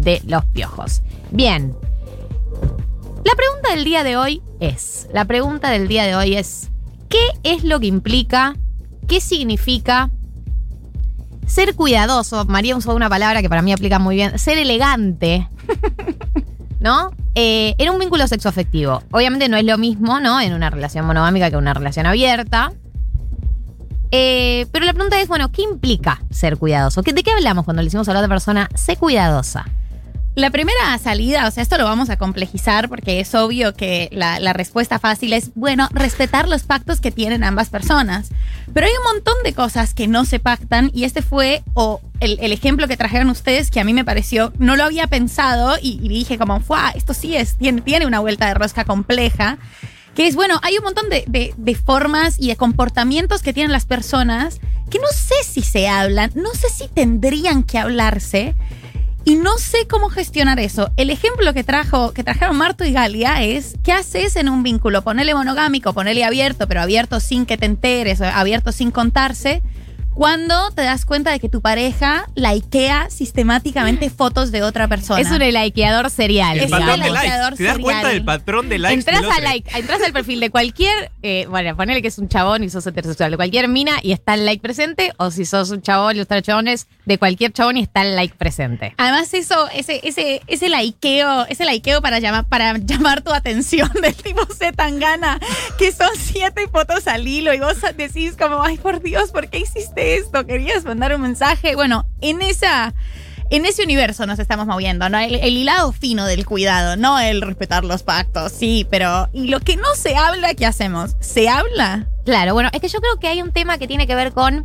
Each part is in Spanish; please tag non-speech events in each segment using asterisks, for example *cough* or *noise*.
de los piojos. Bien. La pregunta del día de hoy es, la pregunta del día de hoy es, ¿qué es lo que implica, qué significa ser cuidadoso? María usó una palabra que para mí aplica muy bien, ser elegante, *laughs* ¿no? Eh, en un vínculo sexoafectivo. Obviamente no es lo mismo, ¿no? En una relación monogámica que en una relación abierta. Eh, pero la pregunta es, bueno, ¿qué implica ser cuidadoso? ¿De qué hablamos cuando le decimos a la otra persona, sé cuidadosa? La primera salida, o sea, esto lo vamos a complejizar porque es obvio que la, respuesta fácil es, bueno, respetar los pactos que tienen ambas personas. Pero hay un montón de cosas que no se pactan y este fue o el, ejemplo que trajeron ustedes que a mí me pareció, no lo había pensado y, dije como, fue, esto sí es, tiene, tiene una vuelta de rosca compleja. Que es, bueno, hay un montón de, de, de formas y de comportamientos que tienen las personas que no sé si se hablan, no sé si tendrían que hablarse. Y no sé cómo gestionar eso. El ejemplo que trajo, que trajeron Marto y Galia es ¿qué haces en un vínculo? Ponele monogámico, ponele abierto, pero abierto sin que te enteres, abierto sin contarse. Cuando te das cuenta de que tu pareja likea sistemáticamente fotos de otra persona. Es un likeador serial. El Es patrón un de likes. ¿Te das serial. cuenta del patrón de likes? Entras, a like, entras al perfil de cualquier, eh, bueno, ponele que es un chabón y sos heterosexual, de cualquier mina y está el like presente, o si sos un chabón y los chabones, de cualquier chabón y está el like presente. Además, eso, ese, ese, ese likeo, ese likeo para llamar, para llamar tu atención del tipo Z tan gana, que son siete fotos al hilo y vos decís como, ay por Dios, ¿por qué hiciste esto? ¿Querías mandar un mensaje? Bueno, en esa. En ese universo nos estamos moviendo, ¿no? El, el hilado fino del cuidado, no el respetar los pactos, sí, pero. Y lo que no se habla, ¿qué hacemos? ¿Se habla? Claro, bueno, es que yo creo que hay un tema que tiene que ver con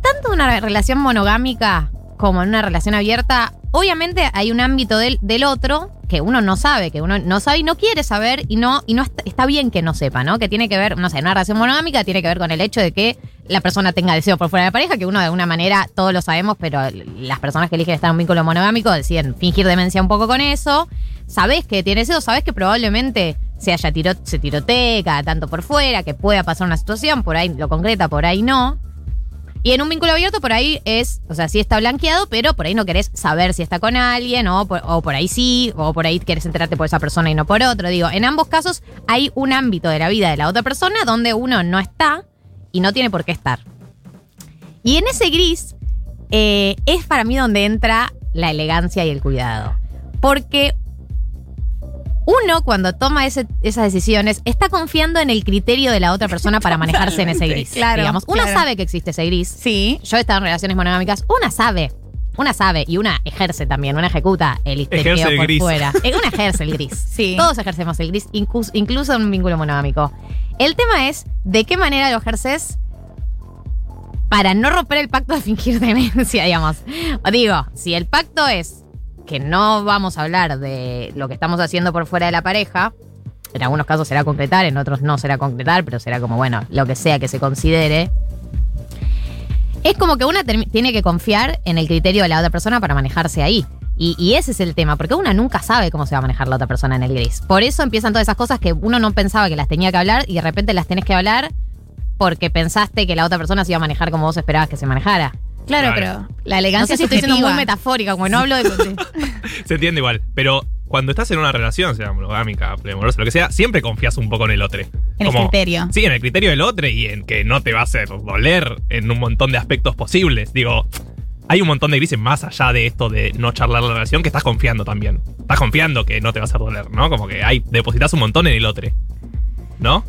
tanto una relación monogámica como en una relación abierta. Obviamente hay un ámbito del, del otro que uno no sabe, que uno no sabe y no quiere saber y no, y no está, está bien que no sepa, ¿no? Que tiene que ver, no sé, una relación monogámica tiene que ver con el hecho de que la persona tenga deseo por fuera de la pareja, que uno de alguna manera, todos lo sabemos, pero las personas que eligen estar en un vínculo monogámico deciden fingir demencia un poco con eso. Sabés que tiene deseo, sabés que probablemente se haya tiro, se tirotee tanto por fuera, que pueda pasar una situación, por ahí lo concreta, por ahí no. Y en un vínculo abierto por ahí es, o sea, sí está blanqueado, pero por ahí no querés saber si está con alguien, o por, o por ahí sí, o por ahí querés enterarte por esa persona y no por otro. Digo, en ambos casos hay un ámbito de la vida de la otra persona donde uno no está y no tiene por qué estar. Y en ese gris eh, es para mí donde entra la elegancia y el cuidado. Porque uno cuando toma ese- esas decisiones está confiando en el criterio de la otra persona para manejarse en ese gris. claro, digamos. Una claro. sabe que existe ese gris. Sí. Yo he estado en relaciones monogámicas. Una sabe. Una sabe y una ejerce también, una ejecuta el histerio Ejerce el por gris. fuera. *laughs* Eh, Una ejerce el gris. Sí. Todos ejercemos el gris, incluso, incluso en un vínculo monogámico. El tema es de qué manera lo ejerces para no romper el pacto de fingir demencia, *laughs* digamos. O digo, si el pacto es que no vamos a hablar de lo que estamos haciendo por fuera de la pareja, en algunos casos será concretar, en otros no será concretar, pero será como, bueno, lo que sea que se considere. Es como que una tiene que confiar en el criterio de la otra persona para manejarse ahí. Y, y ese es el tema, porque una nunca sabe cómo se va a manejar la otra persona en el gris. Por eso empiezan todas esas cosas que uno no pensaba que las tenía que hablar y de repente las tenés que hablar porque pensaste que la otra persona se iba a manejar como vos esperabas que se manejara. Claro, Claro. pero la No elegancia sé si estoy siendo muy metafórica, como no hablo de... *laughs* de- Se entiende igual. Pero cuando estás en una relación, sea monogámica, poliamorosa, lo que sea, siempre confías un poco en el otro. En el criterio. Sí, en el criterio del otro y en que no te va a hacer doler en un montón de aspectos posibles. Digo, hay un montón de grises más allá de esto de no charlar la relación que estás confiando también. Estás confiando que no te va a hacer doler, ¿no? Como que hay, depositas un montón en el otro. ¿No?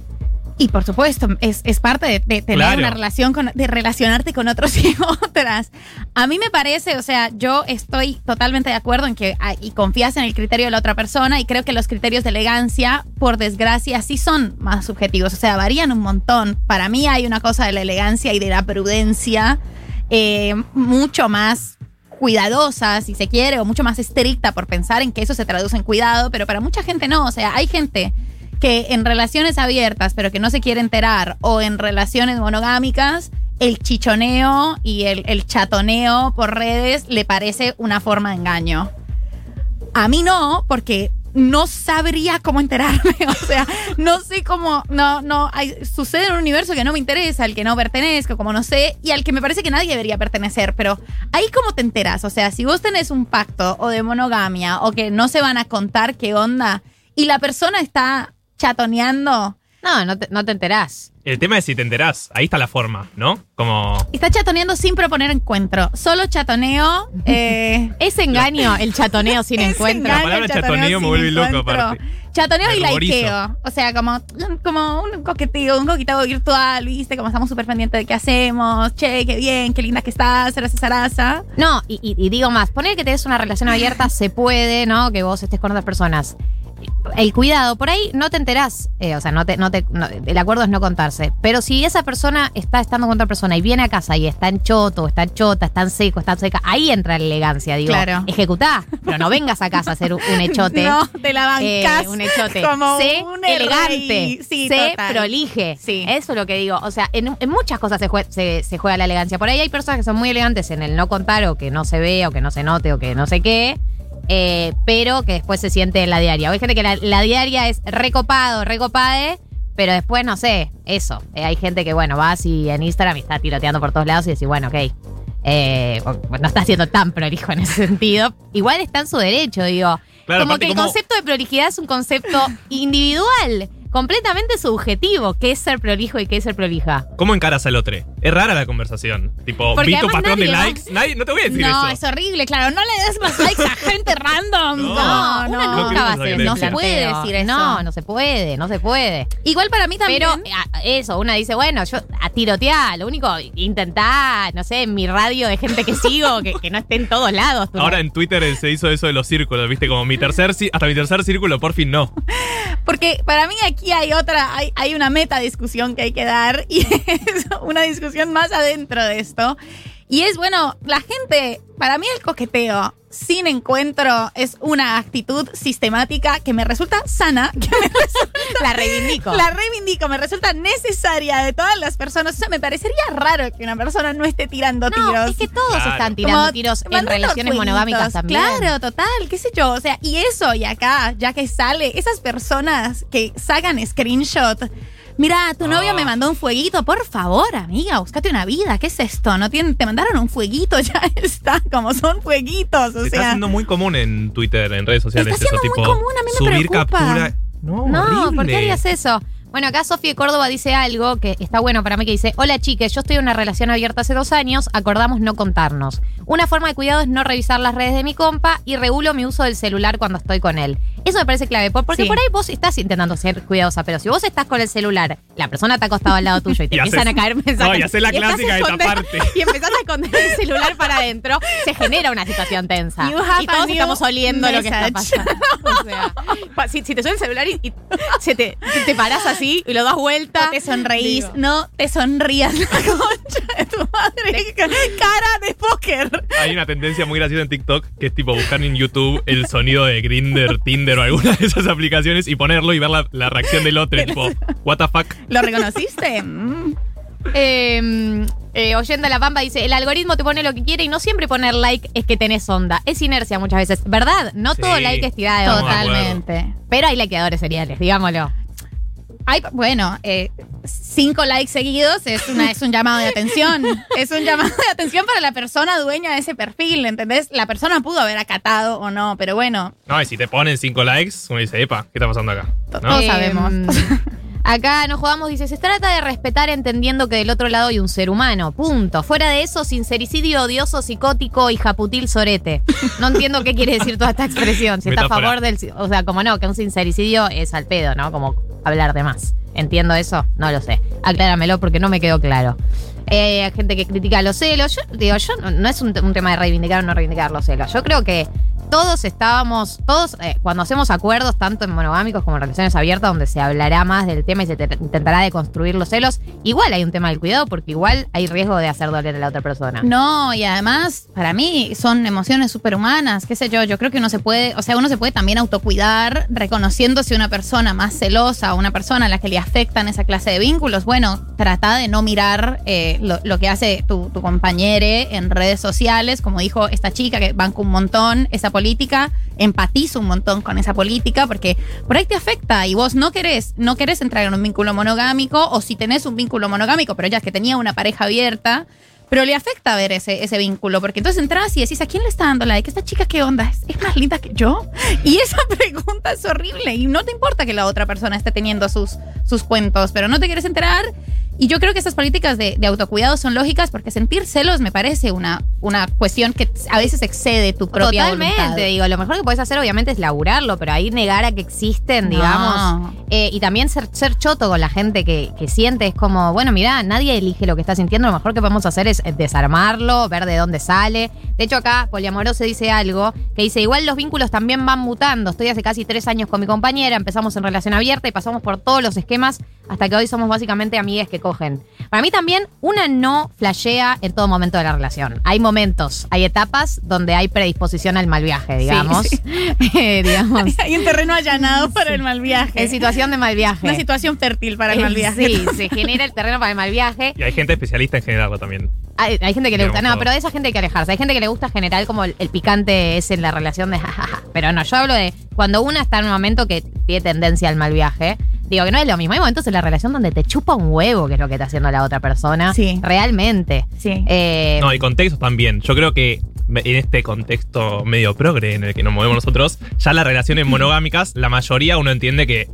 Y por supuesto, es, es parte de, de tener Claro. una relación, con, de relacionarte con otros *laughs* y otras. A mí me parece, o sea, yo estoy totalmente de acuerdo en que y confías en el criterio de la otra persona y creo que los criterios de elegancia, por desgracia, sí son más subjetivos, o sea, varían un montón. Para mí hay una cosa de la elegancia y de la prudencia eh, mucho más cuidadosa, si se quiere, o mucho más estricta por pensar en que eso se traduce en cuidado, pero para mucha gente no, o sea, hay gente que en relaciones abiertas, pero que no se quiere enterar, o en relaciones monogámicas, el chichoneo y el, el chatoneo por redes le parece una forma de engaño. A mí no, porque no sabría cómo enterarme. *laughs* O sea, no sé cómo. No, no. hay- sucede en un universo que no me interesa, al que no pertenezco, como no sé, y al que me parece que nadie debería pertenecer. Pero ahí, ¿cómo te enteras? O sea, si vos tenés un pacto o de monogamia o que no se van a contar qué onda y la persona está chatoneando. No, no te, no te enterás. El tema es si te enterás. Ahí está la forma, ¿no? Como. Está chatoneando sin proponer encuentro. Solo chatoneo. *laughs* Eh, Es engaño el chatoneo sin *laughs* es encuentro. engaño, La palabra chatoneo me sin vuelve loco, aparte. Chatoneo Me y ruborizo. likeo. O sea, como, como un coqueteo, un coqueteo virtual, ¿viste? Como estamos súper pendientes de qué hacemos. Che, qué bien, qué linda que estás, zaraza, zaraza. No, y, y- y digo más, poner que tenés una relación abierta se puede, ¿no? Que vos estés con otras personas. El cuidado, por ahí no te enterás, eh, o sea, no te, no te, no- el acuerdo es no contarse. Pero si esa persona está estando con otra persona y viene a casa y está en choto, está en chota, está en seco, está en seca, ahí entra la elegancia, digo. Claro. Ejecutá, pero no vengas a casa a hacer un, un *laughs* echote. No, te la Eh, bancás un echote. como sé un elegante. Sí, sé total. prolige. Sí. Eso es lo que digo. O sea, en, en muchas cosas se, jue- se, se juega la elegancia. Por ahí hay personas que son muy elegantes en el no contar o que no se ve o que no se note o que no sé qué. Eh, pero que después se siente en la diaria. O hay gente que la, la diaria es recopado, recopade, pero después no sé, eso. Eh, hay gente que, bueno, va así en Instagram y está tiroteando por todos lados y decís, bueno, ok. eh, no está siendo tan prolijo en ese sentido. Igual está en su derecho, digo. Claro, como que el como- concepto de prolijidad es un concepto individual, completamente subjetivo. ¿Qué es ser prolijo y qué es ser prolija? ¿Cómo encaras al otro? Es rara la conversación. Tipo, Porque vi tu patrón de likes. Nadie, no te voy a decir No, eso. es horrible, claro. No le des más likes a gente random. *laughs* nunca va a. No se puede decir eso. No, no se puede, no se puede. Igual para mí también. Pero a- eso, una dice, bueno, yo a tirotear, lo único, intentá, no sé, en mi radio de gente que sigo, que, que no esté en todos lados. tú Ahora en Twitter eh, se hizo eso de los círculos, ¿viste? Como mi tercer, ci- hasta mi tercer círculo, por fin no. Porque para mí aquí hay otra, hay, hay una meta discusión que hay que dar y *laughs* es una discusión más adentro de esto. Y es, bueno, la gente, para mí el coqueteo sin encuentro es una actitud sistemática que me resulta sana, *laughs* que me resulta, la reivindico. la reivindico, me resulta necesaria de todas las personas. O sea, me parecería raro que una persona no esté tirando no, tiros. es que todos Claro. están tirando Como tiros en relaciones fueguitos. monogámicas también. Claro, total, qué sé yo. O sea, y eso, y acá, ya que sale, esas personas que sacan screenshot. Mira, tu novio Ah. me mandó un fueguito, por favor, amiga, búscate una vida. ¿Qué es esto? No tienen, te mandaron un fueguito, *laughs* ya está, como son fueguitos. O Se está sea, haciendo muy común en Twitter, en redes sociales, Está eso siendo muy tipo. común, a mí me subir preocupa. captura. No, No, horrible. ¿por qué harías eso? Bueno, acá Sofía Córdoba dice algo que está bueno para mí, que dice, hola chiques, yo estoy en una relación abierta hace dos años, acordamos no contarnos. Una forma de cuidado es no revisar las redes de mi compa y regulo mi uso del celular cuando estoy con él. Eso me parece clave, por- porque Sí. por ahí vos estás intentando ser cuidadosa, pero si vos estás con el celular, la persona está acostada al lado tuyo y te *laughs* Y empiezan haces- a caer mensajes. *laughs* No, y haces la clásica de taparte. *laughs* Y empezás a esconder el celular para adentro, se genera una situación tensa. Y todos estamos oliendo lo que está pasando. O sea, si, si te suena el celular y, y se te, te, te parás así y lo das vuelta. no te sonreís, Digo. no te sonrías la *laughs* concha de tu madre. Cara de póker. Hay una tendencia muy graciosa en TikTok que es tipo buscar en YouTube el sonido de Grinder, Tinder o alguna de esas aplicaciones y ponerlo y ver la, la reacción del otro. y tipo, ¿What the fuck? ¿Lo reconociste? *laughs* Mm. Eh, eh, oyendo la pampa dice, el algoritmo te pone lo que quiere y no siempre poner like es que tenés onda. Es inercia muchas veces. ¿Verdad? No Sí, todo like es tirada de. Totalmente. Pero hay likeadores seriales, digámoslo. Hay, bueno, eh, cinco likes seguidos es, una, es un llamado de atención. *laughs* Es un llamado de atención para la persona dueña de ese perfil, ¿entendés? La persona pudo haber acatado o no, pero bueno, No, y si te ponen 5 likes, uno dice, epa, ¿qué está pasando acá? ¿No? Todos Eh, sabemos. *laughs* Acá nos jugamos, dice, se trata de respetar entendiendo que del otro lado hay un ser humano. Punto. Fuera de eso, sincericidio odioso, psicótico y japutil sorete. No entiendo qué quiere decir toda esta expresión. Si está a favor del... O sea, como no, que un sincericidio es al pedo, ¿no? Como hablar de más. ¿Entiendo eso? No lo sé. Acláramelo porque no me quedó claro. Eh, gente que critica los celos. Yo digo, yo no, no es un, un tema de reivindicar o no reivindicar los celos. Yo creo que todos estábamos, todos, eh, cuando hacemos acuerdos, tanto en monogámicos como en relaciones abiertas, donde se hablará más del tema y se te- intentará deconstruir los celos, igual hay un tema del cuidado porque igual hay riesgo de hacer doler a la otra persona. No, y además, para mí son emociones superhumanas, qué sé yo, yo creo que uno se puede, o sea, uno se puede también autocuidar reconociéndose una persona más celosa o una persona a la que le afectan esa clase de vínculos. Bueno, trata de no mirar eh, lo, lo que hace tu, tu en redes sociales, como dijo esta chica que banca un montón, esa política, empatizo un montón con esa política porque por ahí te afecta y vos no querés, no querés entrar en un vínculo monogámico o si tenés un vínculo monogámico, pero ya es que tenía una pareja abierta, pero le afecta ver ese, ese vínculo, porque entonces entras y decís, ¿a quién le está dando like? ¿Esta chica qué onda? ¿Es, es más linda que yo? Y esa *laughs* pregunta es horrible y no te importa que la otra persona esté teniendo sus, sus cuentos, pero no te quieres enterar. Y yo creo que estas políticas de, de autocuidado son lógicas porque sentir celos me parece una, una cuestión que a veces excede tu propia Totalmente, voluntad. digo, lo mejor que puedes hacer obviamente es laburarlo, pero ahí negar a que existen, No. digamos. Eh, y también ser, ser choto con la gente que, que siente, es como, bueno, mira, nadie elige lo que está sintiendo, lo mejor que podemos hacer es desarmarlo, ver de dónde sale. De hecho, acá Poliamoroso dice algo que dice, igual los vínculos también van mutando. Estoy hace casi tres años con mi compañera, empezamos en relación abierta y pasamos por todos los esquemas hasta que hoy somos básicamente amigas que cogen. Para mí también, una no flashea en todo momento de la relación. Hay momentos, hay etapas donde hay predisposición al mal viaje, digamos. sí. *laughs* Eh, digamos. *laughs* Hay un terreno allanado para el mal viaje. En situación de mal viaje. Una situación fértil para el mal Eh, viaje. Sí, se genera el terreno para el mal viaje. Y hay gente especialista en generarlo también. Hay, hay gente que le gusta, no, todo. pero de esa gente hay que alejarse. Hay gente que le gusta generar como el, el picante es en la relación de jajaja. Pero no, yo hablo de cuando una está en un momento que tiene tendencia al mal viaje. Digo que no es lo mismo. Hay momentos en la relación donde te chupa un huevo, que es lo que está haciendo la otra persona. Sí. Realmente. Sí. Eh, No, y contextos también. Yo creo que en este contexto medio progre en el que nos movemos nosotros, ya las relaciones monogámicas, la mayoría uno entiende que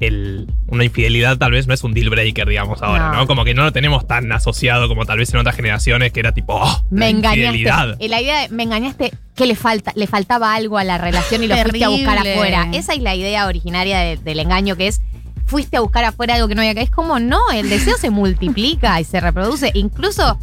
el, una infidelidad tal vez no es un deal breaker, digamos, ahora, No. ¿no? Como que no lo tenemos tan asociado como tal vez en otras generaciones que era tipo, oh, me la engañaste. Y la idea de me engañaste, que le falta, le faltaba algo a la relación y lo fuiste a buscar afuera. Esa es la idea originaria de- del engaño que es fuiste a buscar afuera algo que no había acá. Es como no, el deseo se multiplica y se reproduce. Incluso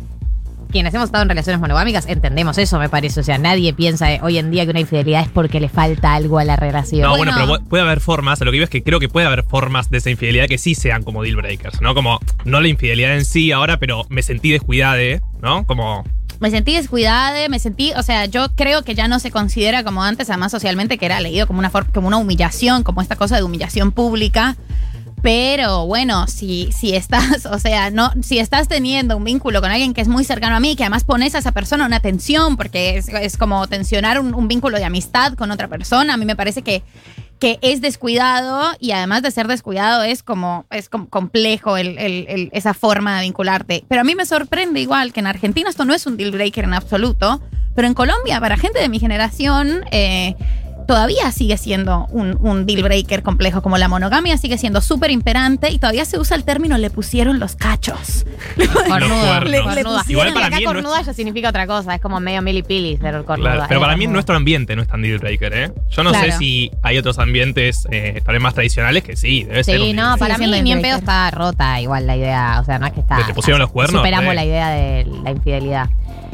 quienes hemos estado en relaciones monogámicas entendemos eso, me parece. O sea, nadie piensa hoy en día que una infidelidad es porque le falta algo a la relación. No, bueno, Bueno. pero pu- puede haber formas, lo que digo es que creo que puede haber formas de esa infidelidad que sí sean como deal breakers, ¿no? Como, no la infidelidad en sí ahora, pero me sentí descuidada, ¿no? Como, Me sentí descuidada, me sentí, o sea, yo creo que ya no se considera como antes, además socialmente, que era leído como una, como una humillación, como esta cosa de humillación pública. Pero bueno, si, si estás, *laughs* o sea, no, si estás teniendo un vínculo con alguien que es muy cercano a mí, que además pones a esa persona una tensión, porque es, como tensionar un, vínculo de amistad con otra persona, a mí me parece que, que es descuidado y además de ser descuidado es como, es complejo esa forma de vincularte. Pero a mí me sorprende igual que en Argentina esto no es un deal breaker en absoluto, pero en Colombia, para gente de mi generación, eh, todavía sigue siendo un, un deal breaker complejo, como la monogamia sigue siendo súper imperante y todavía se usa el término le pusieron los cachos. *laughs* Cornuda, Los cuernos. cornuda. Igual para acá mí cornuda nuestro- ya significa otra cosa, es como medio milipili ser cornuda. claro, pero para mí en nuestro ambiente no es tan deal breaker, ¿eh? Yo no Claro. sé si hay otros ambientes eh, tal vez más tradicionales que sí, debe ser un Sí, no, para mí ni en pedo está rota igual la idea. O sea, no es que está. ¿Que te pusieron los cuernos? Superamos Eh. la idea de la infidelidad.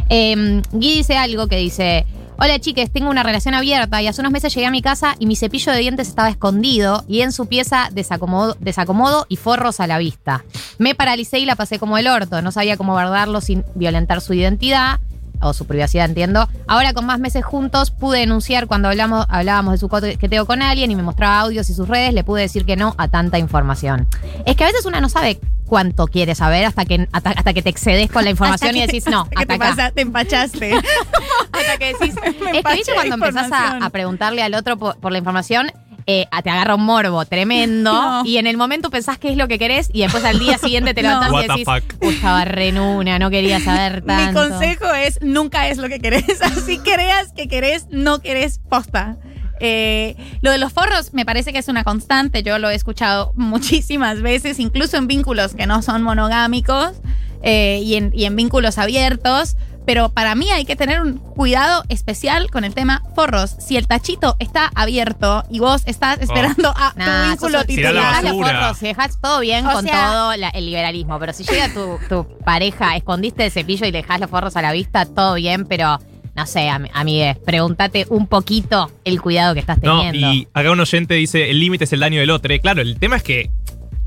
Eh, Gui dice algo que dice. Hola chiques, tengo una relación abierta y hace unos meses llegué a mi casa y mi cepillo de dientes estaba escondido y en su pieza desacomodo, y forros a la vista. Me paralicé y la pasé como el orto, no sabía cómo guardarlo sin violentar su identidad o su privacidad, entiendo. Ahora con más meses juntos pude denunciar cuando hablamos, hablábamos de su coqueteo con alguien y me mostraba audios y sus redes, le pude decir que no a tanta información. Es que a veces una no sabe cuánto quiere saber hasta que, hasta, hasta que te excedes con la información Hasta y que- decís no, hasta que hasta te, acá. pasa- te empachaste. *laughs* Hasta que decís, es que viste cuando empezás a, a preguntarle al otro por, por la información, eh, te agarra un morbo tremendo *laughs* No. y en el momento pensás qué es lo que querés y después al día siguiente te levantás No. Y decís, fuck. "Uy, estaba re en una, no quería saber Mi tanto. consejo es nunca es lo que querés. *laughs* Así creas que querés, no querés posta. Eh, lo de los forros me parece que es una constante. Yo lo he escuchado *laughs* muchísimas veces, incluso en vínculos que no son monogámicos eh, y, en, y en vínculos abiertos. Pero para mí hay que tener un cuidado especial con el tema forros. Si el tachito está abierto y vos estás esperando a Nah, tu vínculo titular, dejás los basura. forros, si dejás todo bien O con sea- todo la- el liberalismo, pero si llega tu, tu pareja, escondiste el cepillo y le dejás los forros a la vista, todo bien, pero no sé, am- amigues, pregúntate un poquito el cuidado que estás No, teniendo. y acá un oyente dice, el límite es el daño del otro. Claro, el tema es que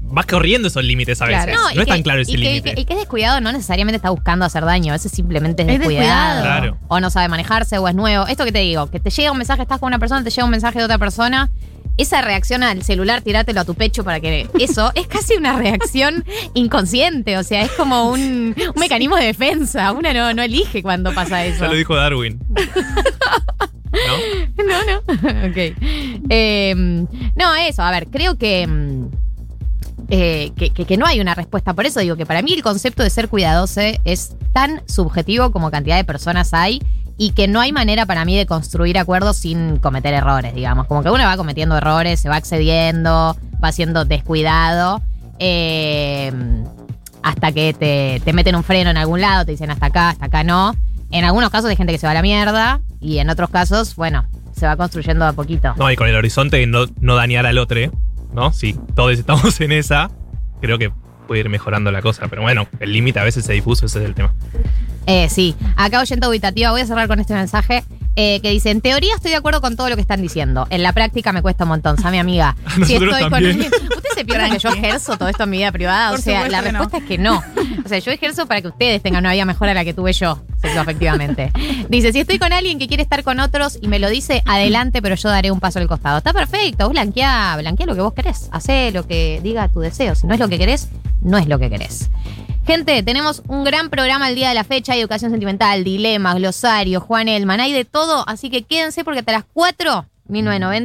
vas corriendo esos límites a veces. Claro. No, es que- tan claro ese que el que- límite. El que es descuidado no necesariamente está buscando hacer daño, a veces simplemente es Es descuidado. descuidado. Claro. O no sabe manejarse o es nuevo. Esto que te digo, que te llega un mensaje, estás con una persona, te llega un mensaje de otra persona. Esa reacción al celular, tirártelo a tu pecho para que. Eso *laughs* es casi una reacción inconsciente. O sea, es como un, un mecanismo de defensa. Una no, no elige cuando pasa eso. Ya lo dijo Darwin. *laughs* ¿no? No, no. *laughs* ok. Eh, no, eso, a ver, creo que, mm, eh, que, que- que no hay una respuesta. Por eso digo que para mí el concepto de ser cuidadoso es tan subjetivo como cantidad de personas hay y que no hay manera para mí de construir acuerdos sin cometer errores, digamos. Como que uno va cometiendo errores, se va excediendo, va siendo descuidado. eh, hasta que te, te meten un freno en algún lado, te dicen hasta acá, hasta acá no. En algunos casos hay gente que se va a la mierda y en otros casos, bueno, se va construyendo a poquito. No, y con el horizonte de no, no dañar al otro, ¿no? Si todos estamos en esa, creo que puede ir mejorando la cosa. Pero bueno, el límite a veces se difuso, ese es el tema. Eh, sí, acá oyente auditativa, voy a cerrar con este mensaje eh, que dice, en teoría estoy de acuerdo con todo lo que están diciendo. En la práctica me cuesta un montón, mi amiga. *laughs* A nosotros también. *laughs* ¿Usted se piensa que yo ejerzo todo esto en mi vida privada? Por o sea, la no. respuesta es que no. O sea, yo ejerzo para que ustedes tengan una vida mejor a la que tuve yo, efectivamente. Dice, si estoy con alguien que quiere estar con otros y me lo dice, adelante, pero yo daré un paso al costado. Está perfecto, vos blanquea, blanquea lo que vos querés. Hacé lo que diga tu deseo. Si no es lo que querés, no es lo que querés. Gente, tenemos un gran programa el día de la fecha, educación sentimental, dilemas, glosario, Juan Elman, hay de todo, así que quédense porque hasta las 4, 1990.